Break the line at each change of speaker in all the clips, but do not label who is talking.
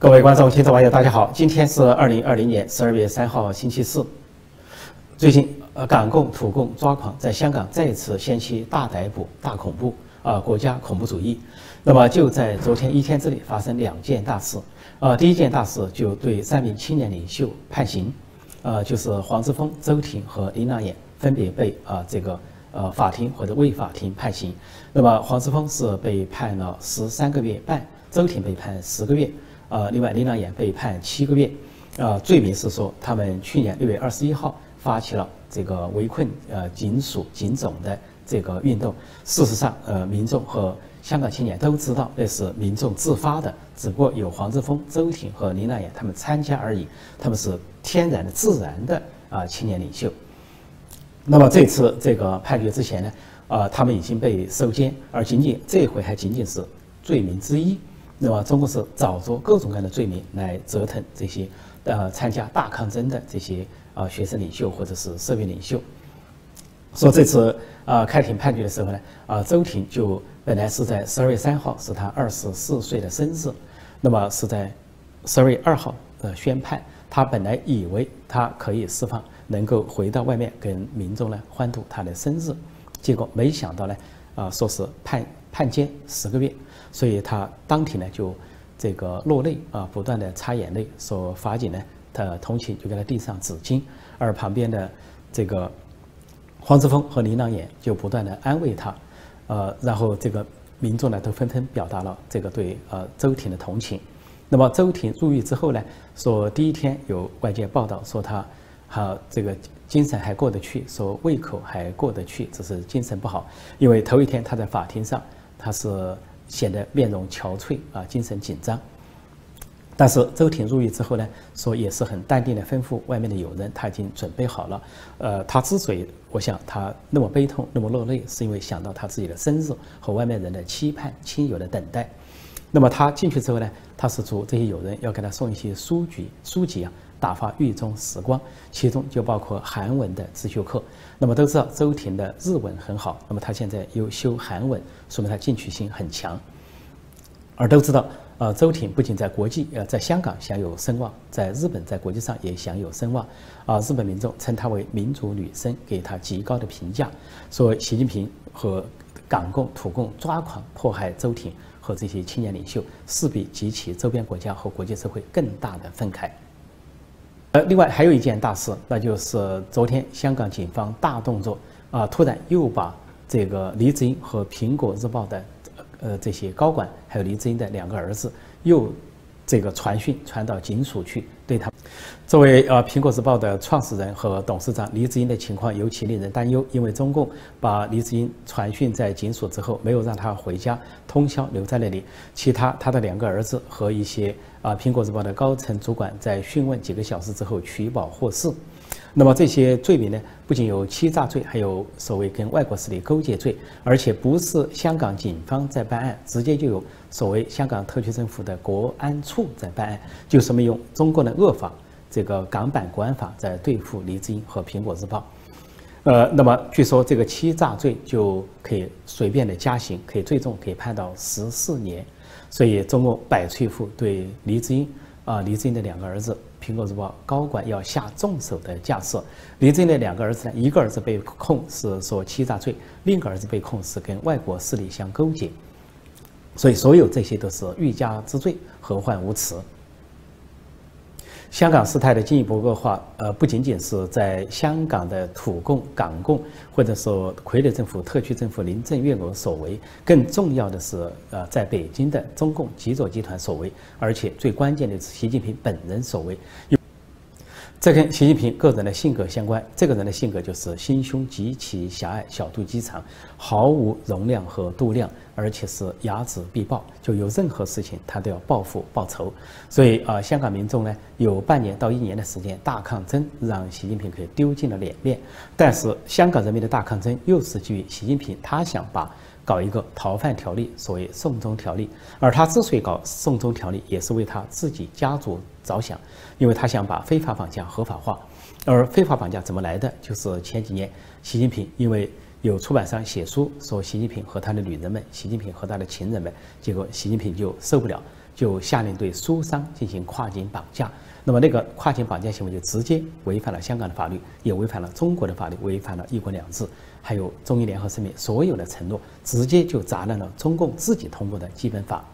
各位观众、听众、网友，大家好！今天是二零二零年十二月三号，星期四。最近，呃，港共、土共抓狂，在香港再次掀起大逮捕、大恐怖啊，国家恐怖主义。那么就在昨天一天之内发生两件大事。啊，第一件大事就对三名青年领袖判刑，呃，就是黄之锋、周庭和林朗衍分别被啊这个呃法庭或者未法庭判刑。那么黄之锋是被判了十三个月半，周庭被判十个月。呃，另外，林朗衍被判七个月，呃，罪名是说他们去年六月二十一号发起了这个围困呃警署警总的这个运动。事实上，呃，民众和香港青年都知道那是民众自发的，只不过有黄之锋、周庭和林朗衍他们参加而已。他们是天然的、自然的啊青年领袖。那么这次这个判决之前呢，啊，他们已经被收监，而仅仅这回还仅仅是罪名之一。那么，中国是找着各种各样的罪名来折腾这些呃参加大抗争的这些啊学生领袖或者是社会领袖。说这次啊开庭判决的时候呢，啊周庭就本来是在十二月三号是他二十四岁的生日，那么是在十二月二号的宣判。他本来以为他可以释放，能够回到外面跟民众呢欢度他的生日，结果没想到呢，啊说是判判监十个月。所以他当庭呢就这个落泪啊，不断的擦眼泪，说法警呢他同情就给他递上纸巾，而旁边的这个黄之锋和林朗衍就不断的安慰他，呃，然后这个民众呢都纷纷表达了这个对呃周庭的同情。那么周庭入狱之后呢，说第一天有外界报道说他好这个精神还过得去，说胃口还过得去，只是精神不好，因为头一天他在法庭上他是。显得面容憔悴啊，精神紧张。但是周婷入狱之后呢，说也是很淡定的吩咐外面的友人，他已经准备好了。呃，他之所以，我想他那么悲痛、那么落泪，是因为想到他自己的生日和外面人的期盼、亲友的等待。那么他进去之后呢，他是祝这些友人要给他送一些书籍、书籍啊。打发狱中时光，其中就包括韩文的自修课。那么都知道周婷的日文很好，那么他现在又修韩文，说明他进取心很强。而都知道，呃，周婷不仅在国际，呃，在香港享有声望，在日本在国际上也享有声望。啊，日本民众称她为民族女神，给她极高的评价，说习近平和港共、土共抓狂迫害周婷和这些青年领袖，势必激起周边国家和国际社会更大的愤慨。呃，另外还有一件大事，那就是昨天香港警方大动作啊，突然又把这个黎智英和苹果日报的呃这些高管，还有黎智英的两个儿子，又这个传讯传到警署去，对他。作为呃苹果日报的创始人和董事长，黎智英的情况尤其令人担忧，因为中共把黎智英传讯在警署之后，没有让他回家，通宵留在那里。其他他的两个儿子和一些啊苹果日报的高层主管，在讯问几个小时之后取保获释。那么这些罪名呢，不仅有欺诈罪，还有所谓跟外国势力勾结罪，而且不是香港警方在办案，直接就有所谓香港特区政府的国安处在办案，就说明用中国的恶法。这个港版国安法在对付黎智英和苹果日报，呃，那么据说这个欺诈罪就可以随便的加刑，可以最重可以判到十四年，所以中共百翠富对黎智英啊，黎智英的两个儿子，苹果日报高管要下重手的架势。黎智英的两个儿子呢，一个儿子被控是说欺诈罪，另一个儿子被控是跟外国势力相勾结，所以所有这些都是欲加之罪，何患无辞。香港事态的进一步恶化，呃，不仅仅是在香港的土共、港共，或者说傀儡政府、特区政府林郑月娥所为，更重要的是，呃，在北京的中共极左集团所为，而且最关键的是习近平本人所为。这跟习近平个人的性格相关。这个人的性格就是心胸极其狭隘、小肚鸡肠，毫无容量和度量，而且是睚眦必报，就有任何事情他都要报复报仇。所以啊，香港民众呢有半年到一年的时间大抗争，让习近平可以丢尽了脸面。但是香港人民的大抗争又是基于习近平他想把。搞一个逃犯条例，所谓送终条例，而他之所以搞送终条例，也是为他自己家族着想，因为他想把非法绑架合法化。而非法绑架怎么来的？就是前几年习近平因为有出版商写书说习近平和他的女人们，习近平和他的情人们，结果习近平就受不了，就下令对苏商进行跨境绑架。那么那个跨境绑架行为就直接违反了香港的法律，也违反了中国的法律，违反了一国两制，还有中英联合声明所有的承诺，直接就砸烂了中共自己通过的基本法。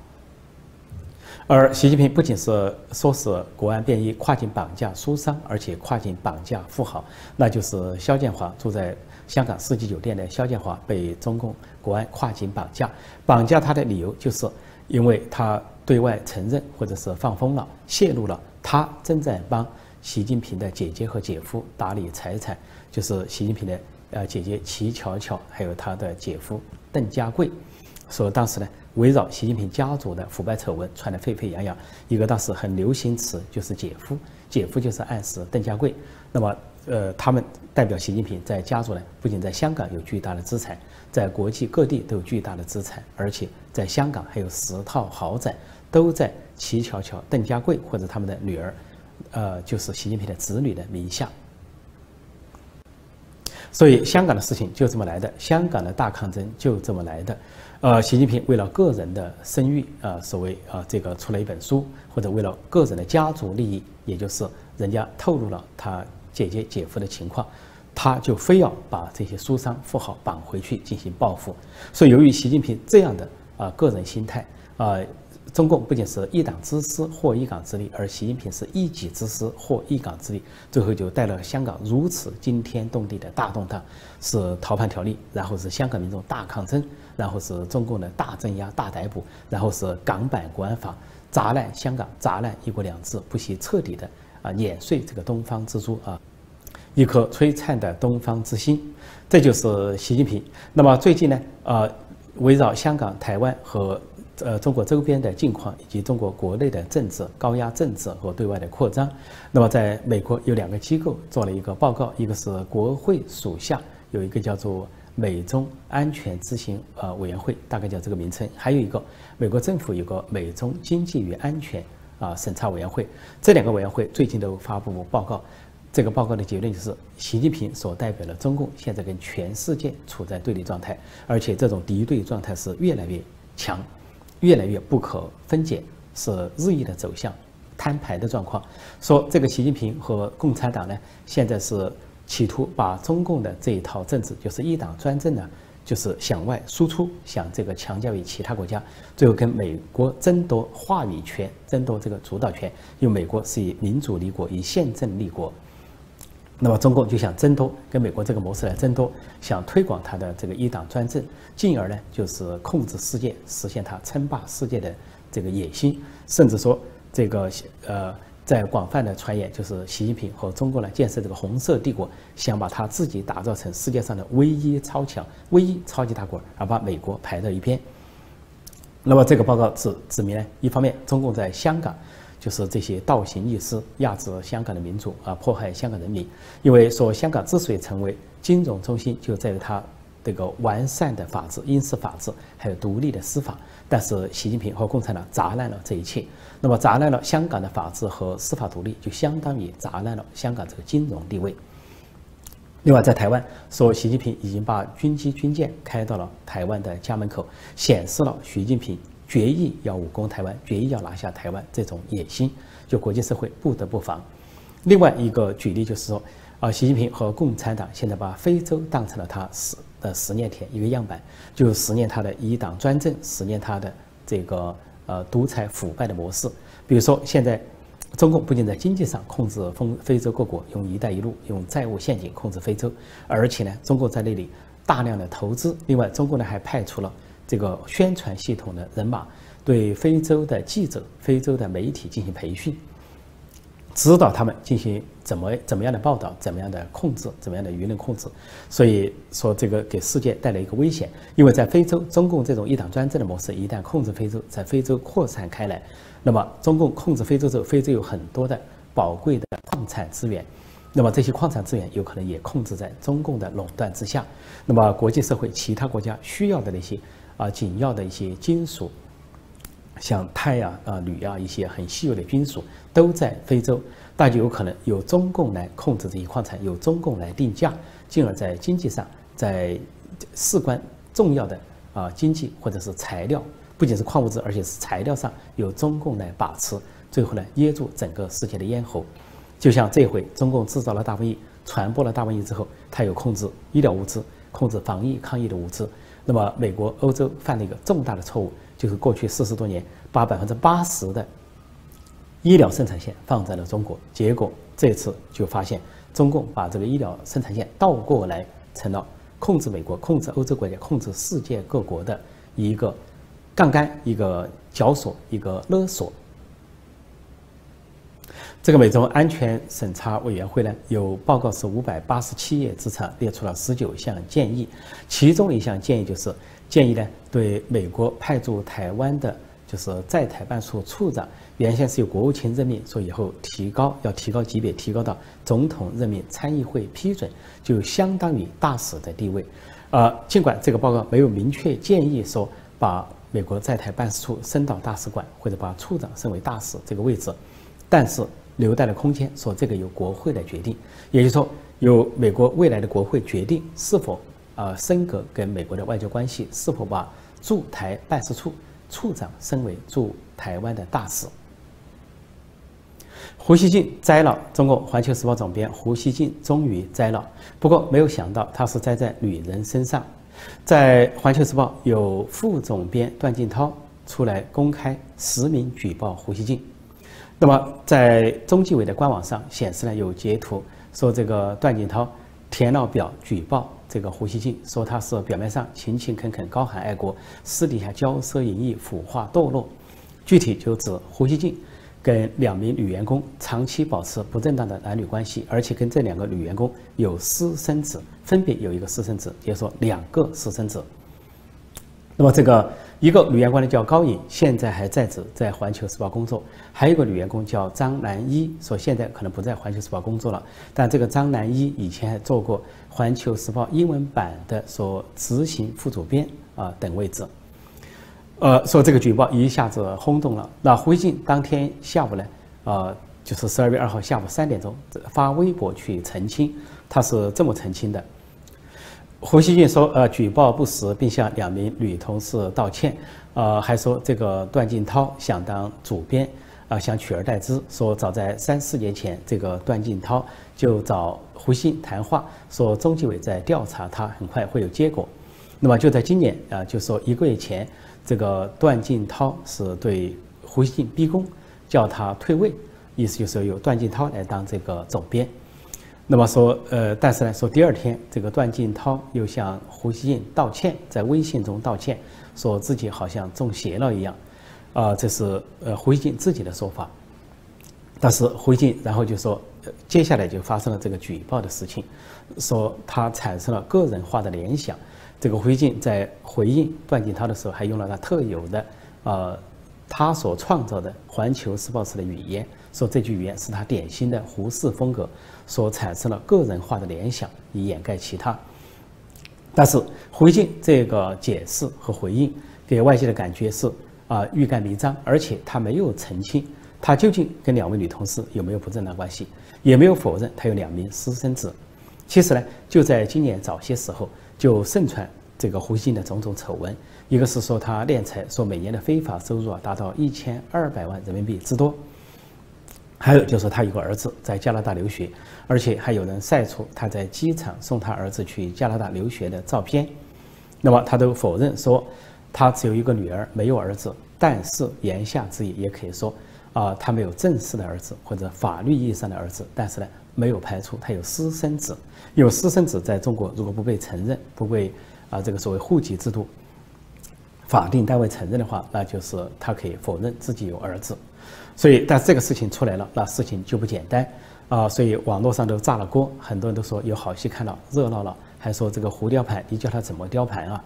而习近平不仅是说是国安便衣跨境绑架苏商，而且跨境绑架富豪，那就是肖建华住在香港四季酒店的肖建华被中共国安跨境绑架，绑架他的理由就是因为他对外承认或者是放风了，泄露了他正在帮习近平的姐姐和姐夫打理财产，就是习近平的呃姐姐齐巧巧，还有他的姐夫邓家贵，说当时呢。围绕习近平家族的腐败丑闻传得沸沸扬扬，一个当时很流行词就是“姐夫”，姐夫就是暗示邓家贵。那么，呃，他们代表习近平在家族呢，不仅在香港有巨大的资产，在国际各地都有巨大的资产，而且在香港还有十套豪宅，都在齐乔乔、邓家贵或者他们的女儿，呃，就是习近平的子女的名下。所以，香港的事情就这么来的，香港的大抗争就这么来的。呃，习近平为了个人的声誉，啊，所谓啊，这个出了一本书，或者为了个人的家族利益，也就是人家透露了他姐姐姐夫的情况，他就非要把这些书商富豪绑回去进行报复。所以，由于习近平这样的啊个人心态啊。中共不仅是一党之私获一港之利，而习近平是一己之私获一港之利，最后就带了香港如此惊天动地的大动荡，是逃犯条例，然后是香港民众大抗争，然后是中共的大镇压、大逮捕，然后是港版国安法砸烂香港、砸烂一国两制，不惜彻底的啊碾碎这个东方之珠啊，一颗璀璨的东方之星，这就是习近平。那么最近呢，呃，围绕香港、台湾和呃，中国周边的境况以及中国国内的政治高压政治和对外的扩张，那么在美国有两个机构做了一个报告，一个是国会属下有一个叫做美中安全执行呃委员会，大概叫这个名称，还有一个美国政府有个美中经济与安全啊审查委员会，这两个委员会最近都发布报告，这个报告的结论就是习近平所代表的中共现在跟全世界处在对立状态，而且这种敌对状态是越来越强。越来越不可分解，是日益的走向摊牌的状况。说这个习近平和共产党呢，现在是企图把中共的这一套政治，就是一党专政呢，就是向外输出，想这个强加于其他国家，最后跟美国争夺话语权，争夺这个主导权。因为美国是以民主立国，以宪政立国。那么中共就想争夺跟美国这个模式来争夺，想推广他的这个一党专政，进而呢就是控制世界，实现他称霸世界的这个野心，甚至说这个呃在广泛的传言，就是习近平和中国呢建设这个红色帝国，想把他自己打造成世界上的唯一超强、唯一超级大国，而把美国排到一边。那么这个报告指指明呢，一方面中共在香港。就是这些倒行逆施，压制香港的民主啊，迫害香港人民。因为说香港之所以成为金融中心，就在于它这个完善的法治、英式法治，还有独立的司法。但是习近平和共产党砸烂了这一切。那么砸烂了香港的法治和司法独立，就相当于砸烂了香港这个金融地位。另外，在台湾说，习近平已经把军机军舰开到了台湾的家门口，显示了习近平。决意要武攻台湾，决意要拿下台湾，这种野心，就国际社会不得不防。另外一个举例就是说，啊，习近平和共产党现在把非洲当成了他十的实验田，一个样板，就实验他的一党专政，实验他的这个呃独裁腐败的模式。比如说，现在中共不仅在经济上控制非非洲各国，用“一带一路”用债务陷阱控制非洲，而且呢，中国在那里大量的投资。另外，中国呢还派出了。这个宣传系统的人马对非洲的记者、非洲的媒体进行培训，指导他们进行怎么怎么样的报道、怎么样的控制、怎么样的舆论控制。所以说，这个给世界带来一个危险，因为在非洲，中共这种一党专政的模式一旦控制非洲，在非洲扩散开来，那么中共控制非洲之后，非洲有很多的宝贵的矿产资源，那么这些矿产资源有可能也控制在中共的垄断之下。那么国际社会其他国家需要的那些。啊，紧要的一些金属，像钛啊、啊铝啊一些很稀有的金属，都在非洲，那就有可能由中共来控制这些矿产，由中共来定价，进而在经济上，在事关重要的啊经济或者是材料，不仅是矿物质，而且是材料上由中共来把持，最后呢噎住整个世界的咽喉。就像这回中共制造了大瘟疫，传播了大瘟疫之后，它有控制医疗物资、控制防疫抗疫的物资。那么美国、欧洲犯了一个重大的错误，就是过去四十多年把百分之八十的医疗生产线放在了中国，结果这次就发现中共把这个医疗生产线倒过来，成了控制美国、控制欧洲国家、控制世界各国的一个杠杆、一个绞索、一个勒索。这个美中安全审查委员会呢，有报告是五百八十七页之长，列出了十九项建议，其中一项建议就是建议呢，对美国派驻台湾的。就是在台办事处处长，原先是由国务卿任命，说以后提高要提高级别，提高到总统任命、参议会批准，就相当于大使的地位。呃，尽管这个报告没有明确建议说把美国在台办事处升到大使馆，或者把处长升为大使这个位置，但是留待了空间，说这个由国会来决定，也就是说由美国未来的国会决定是否呃升格跟美国的外交关系，是否把驻台办事处。处长升为驻台湾的大使。胡锡进栽了中国《环球时报》总编胡锡进终于栽了，不过没有想到他是栽在女人身上。在《环球时报》有副总编段劲涛出来公开实名举报胡锡进，那么在中纪委的官网上显示呢有截图说这个段锦涛填了表举报。这个胡锡进说他是表面上勤勤恳恳、高喊爱国，私底下骄奢淫逸、腐化堕落。具体就指胡锡进跟两名女员工长期保持不正当的男女关系，而且跟这两个女员工有私生子，分别有一个私生子，也就说两个私生子。那么这个。一个女员工呢叫高颖，现在还在职，在《环球时报》工作。还有一个女员工叫张南一，说现在可能不在《环球时报》工作了。但这个张南一以前还做过《环球时报》英文版的所执行副主编啊等位置。呃，说这个举报一下子轰动了。那胡锡进当天下午呢，呃，就是十二月二号下午三点钟发微博去澄清，他是这么澄清的。胡锡进说：“呃，举报不实，并向两名女同事道歉。呃，还说这个段静涛想当主编，啊，想取而代之。说早在三四年前，这个段静涛就找胡锡谈话，说中纪委在调查他，很快会有结果。那么就在今年，啊，就说一个月前，这个段静涛是对胡锡进逼宫，叫他退位，意思就是由段静涛来当这个总编。”那么说，呃，但是呢，说第二天，这个段劲涛又向胡锡进道歉，在微信中道歉，说自己好像中邪了一样，啊，这是呃胡锡进自己的说法。但是胡锡进然后就说，接下来就发生了这个举报的事情，说他产生了个人化的联想。这个胡锡进在回应段劲涛的时候，还用了他特有的，呃，他所创造的《环球时报》式的语言，说这句语言是他典型的胡适风格。所产生了个人化的联想，以掩盖其他。但是胡锡进这个解释和回应，给外界的感觉是啊欲盖弥彰，而且他没有澄清他究竟跟两位女同事有没有不正当关系，也没有否认他有两名私生子。其实呢，就在今年早些时候，就盛传这个胡锡进的种种丑闻，一个是说他敛财，说每年的非法收入啊达到一千二百万人民币之多。还有就是他有个儿子在加拿大留学，而且还有人晒出他在机场送他儿子去加拿大留学的照片，那么他都否认说他只有一个女儿没有儿子，但是言下之意也可以说啊他没有正式的儿子或者法律意义上的儿子，但是呢没有排除他有私生子，有私生子在中国如果不被承认不被啊这个所谓户籍制度法定单位承认的话，那就是他可以否认自己有儿子。所以，但这个事情出来了，那事情就不简单啊！所以网络上都炸了锅，很多人都说有好戏看了，热闹了，还说这个胡雕盘，你叫他怎么雕盘啊？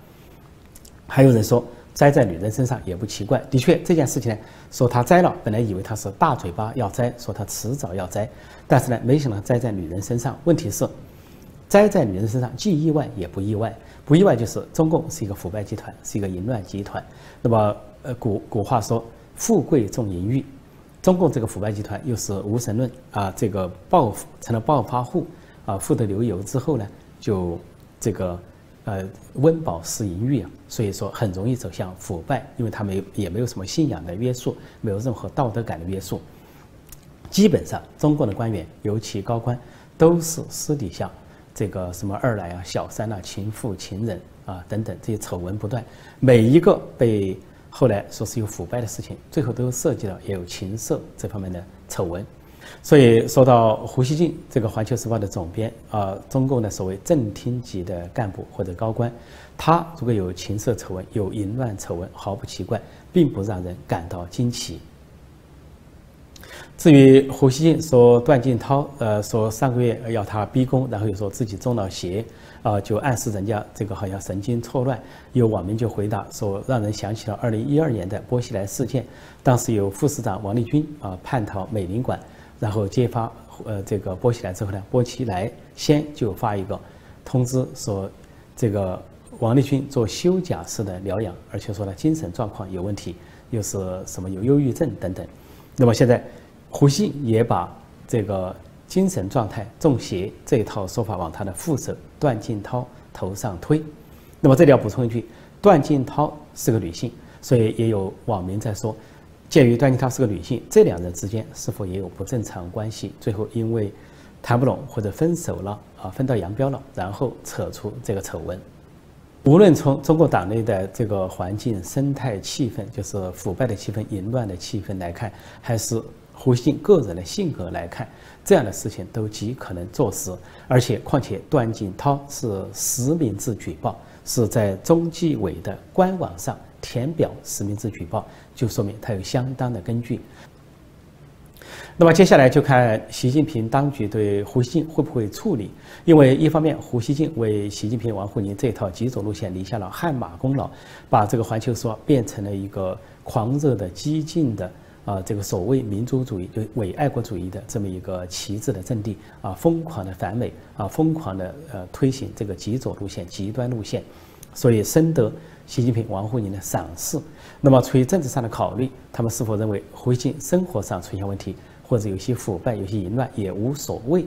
还有人说栽在女人身上也不奇怪。的确，这件事情呢，说他栽了，本来以为他是大嘴巴要栽，说他迟早要栽，但是呢，没想到栽在女人身上。问题是，栽在女人身上既意外也不意外，不意外就是中共是一个腐败集团，是一个淫乱集团。那么，呃，古古话说，富贵重淫欲。中共这个腐败集团又是无神论啊，这个暴成了暴发户啊，富得流油之后呢，就这个呃温饱思淫欲啊，所以说很容易走向腐败，因为他们也没有什么信仰的约束，没有任何道德感的约束。基本上，中共的官员，尤其高官，都是私底下这个什么二奶啊、小三啊、情妇、情人啊等等这些丑闻不断，每一个被后来说是有腐败的事情，最后都涉及到也有情色这方面的丑闻。所以说到胡锡进这个《环球时报》的总编啊，中共的所谓正厅级的干部或者高官，他如果有情色丑闻、有淫乱丑闻，毫不奇怪，并不让人感到惊奇。至于胡锡进说段静涛，呃，说上个月要他逼宫，然后又说自己中了邪，啊，就暗示人家这个好像神经错乱。有网民就回答说，让人想起了二零一二年的波西莱事件，当时有副市长王立军啊叛逃美领馆，然后揭发呃这个波西莱之后呢，波西莱先就发一个通知说，这个王立军做休假式的疗养，而且说呢精神状况有问题，又是什么有忧郁症等等。那么现在。胡锡也把这个精神状态中邪这一套说法往他的副手段静涛头上推。那么这里要补充一句，段静涛是个女性，所以也有网民在说，鉴于段静涛是个女性，这两人之间是否也有不正常关系？最后因为谈不拢或者分手了啊，分道扬镳了，然后扯出这个丑闻。无论从中国党内的这个环境、生态、气氛，就是腐败的气氛、淫乱的气氛来看，还是。胡锡进个人的性格来看，这样的事情都极可能坐实，而且况且段锦涛是实名制举报，是在中纪委的官网上填表实名制举报，就说明他有相当的根据。那么接下来就看习近平当局对胡锡进会不会处理，因为一方面胡锡进为习近平、王沪宁这套极左路线立下了汗马功劳，把这个环球说变成了一个狂热的、激进的。啊，这个所谓民族主义、就伪爱国主义的这么一个旗帜的阵地啊，疯狂的反美啊，疯狂的呃推行这个极左路线、极端路线，所以深得习近平、王沪宁的赏识。那么出于政治上的考虑，他们是否认为胡锡进生活上出现问题，或者有些腐败、有些淫乱也无所谓，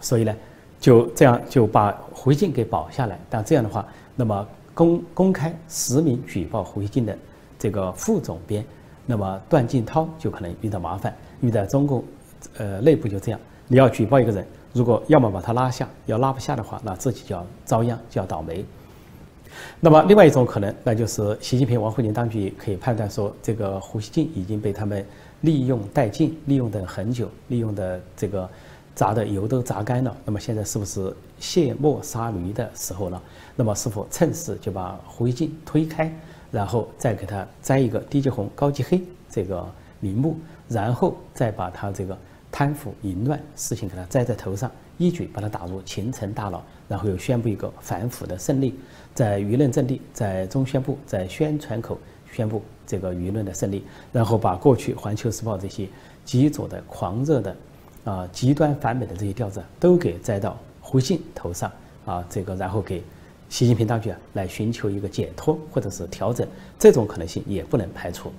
所以呢，就这样就把胡锡进给保下来。但这样的话，那么公公开实名举报胡锡进的这个副总编。那么段静涛就可能遇到麻烦，遇到中共，呃，内部就这样，你要举报一个人，如果要么把他拉下，要拉不下的话，那自己就要遭殃，就要倒霉。那么另外一种可能，那就是习近平、王沪宁当局可以判断说，这个胡锡进已经被他们利用殆尽，利用的很久，利用的这个砸的油都榨干了。那么现在是不是卸磨杀驴的时候了？那么是否趁势就把胡锡进推开？然后再给他摘一个低级红高级黑这个名目，然后再把他这个贪腐淫乱事情给他摘在头上，一举把他打入秦城大牢，然后又宣布一个反腐的胜利，在舆论阵地，在中宣部，在宣传口宣布这个舆论的胜利，然后把过去《环球时报》这些极左的狂热的啊极端反美的这些调子都给摘到胡信头上啊，这个然后给。习近平当局啊，来寻求一个解脱或者是调整，这种可能性也不能排除。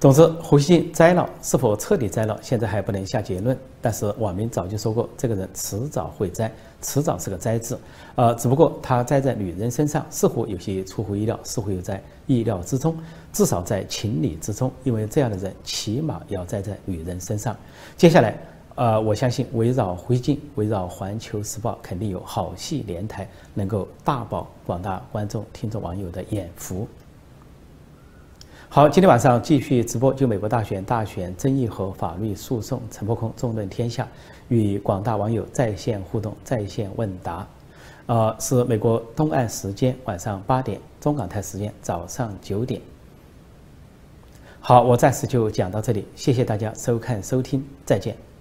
总之，胡锡进栽了是否彻底栽了，现在还不能下结论。但是网民早就说过，这个人迟早会栽，迟早是个栽字。呃，只不过他栽在女人身上，似乎有些出乎意料，似乎又在意料之中，至少在情理之中。因为这样的人起码要栽在女人身上。接下来。呃，我相信围绕灰烬，围绕环球时报，肯定有好戏连台，能够大饱广大观众、听众、网友的眼福。好，今天晚上继续直播，就美国大选、大选争议和法律诉讼，陈破空纵论天下，与广大网友在线互动、在线问答。呃，是美国东岸时间晚上八点，中港台时间早上九点。好，我暂时就讲到这里，谢谢大家收看收听，再见。